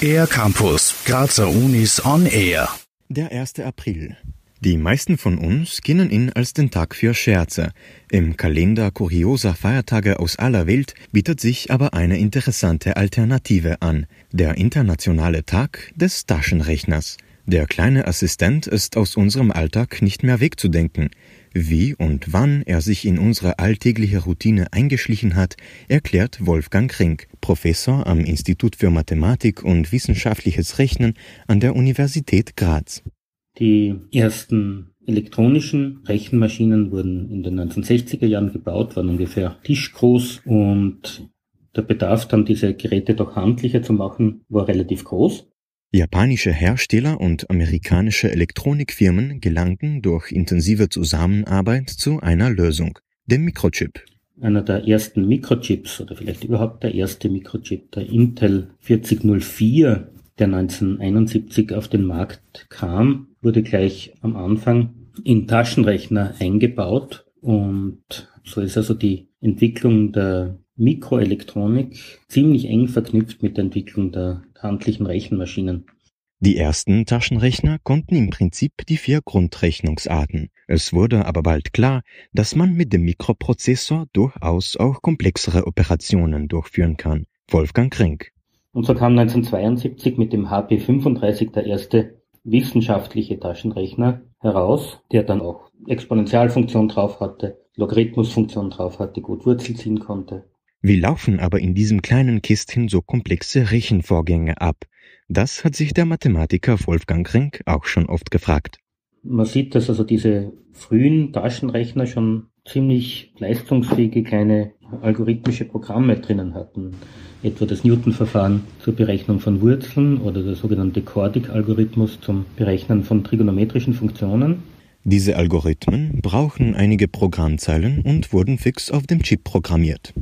Air Campus, Grazer Unis on Air. Der 1. April. Die meisten von uns kennen ihn als den Tag für Scherze. Im Kalender kurioser Feiertage aus aller Welt bietet sich aber eine interessante Alternative an. Der internationale Tag des Taschenrechners. Der kleine Assistent ist aus unserem Alltag nicht mehr wegzudenken. Wie und wann er sich in unsere alltägliche Routine eingeschlichen hat, erklärt Wolfgang Rink, Professor am Institut für Mathematik und wissenschaftliches Rechnen an der Universität Graz. Die ersten elektronischen Rechenmaschinen wurden in den 1960er Jahren gebaut, waren ungefähr tischgroß und der Bedarf dann diese Geräte doch handlicher zu machen war relativ groß. Japanische Hersteller und amerikanische Elektronikfirmen gelangten durch intensive Zusammenarbeit zu einer Lösung, dem Mikrochip. Einer der ersten Mikrochips oder vielleicht überhaupt der erste Mikrochip, der Intel 4004, der 1971 auf den Markt kam, wurde gleich am Anfang in Taschenrechner eingebaut und so ist also die Entwicklung der Mikroelektronik ziemlich eng verknüpft mit der Entwicklung der handlichen Rechenmaschinen. Die ersten Taschenrechner konnten im Prinzip die vier Grundrechnungsarten. Es wurde aber bald klar, dass man mit dem Mikroprozessor durchaus auch komplexere Operationen durchführen kann. Wolfgang Rink. Und so kam 1972 mit dem HP35 der erste wissenschaftliche Taschenrechner heraus, der dann auch Exponentialfunktion drauf hatte, Logarithmusfunktion drauf hatte, gut Wurzel ziehen konnte. Wie laufen aber in diesem kleinen Kästchen so komplexe Rechenvorgänge ab? Das hat sich der Mathematiker Wolfgang Rink auch schon oft gefragt. Man sieht, dass also diese frühen Taschenrechner schon ziemlich leistungsfähige kleine algorithmische Programme drinnen hatten. Etwa das Newton-Verfahren zur Berechnung von Wurzeln oder der sogenannte Cordic-Algorithmus zum Berechnen von trigonometrischen Funktionen. Diese Algorithmen brauchen einige Programmzeilen und wurden fix auf dem Chip programmiert.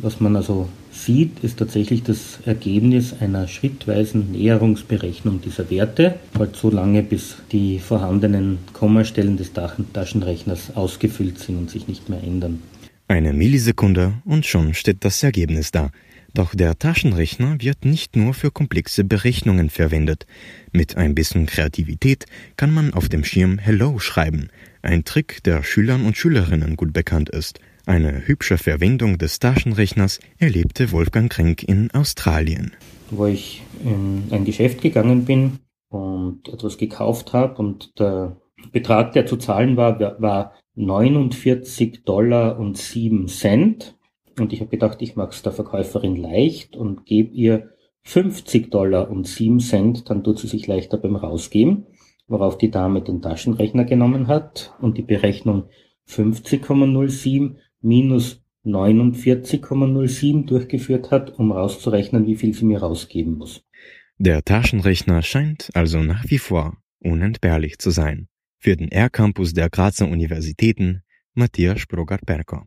Was man also sieht, ist tatsächlich das Ergebnis einer schrittweisen Näherungsberechnung dieser Werte, halt so lange, bis die vorhandenen Kommastellen des Taschenrechners ausgefüllt sind und sich nicht mehr ändern. Eine Millisekunde und schon steht das Ergebnis da. Doch der Taschenrechner wird nicht nur für komplexe Berechnungen verwendet. Mit ein bisschen Kreativität kann man auf dem Schirm Hello schreiben, ein Trick, der Schülern und Schülerinnen gut bekannt ist. Eine hübsche Verwendung des Taschenrechners erlebte Wolfgang Krenk in Australien. Wo ich in ein Geschäft gegangen bin und etwas gekauft habe und der Betrag, der zu zahlen war, war 49 Dollar und 7 Cent. Und ich habe gedacht, ich mache es der Verkäuferin leicht und gebe ihr 50 Dollar und 7 Cent, dann tut sie sich leichter beim Rausgeben, worauf die Dame den Taschenrechner genommen hat und die Berechnung 50,07 minus 49,07 durchgeführt hat, um rauszurechnen, wie viel sie mir rausgeben muss. Der Taschenrechner scheint also nach wie vor unentbehrlich zu sein. Für den R-Campus der Grazer Universitäten Matthias Sprogar-Perko.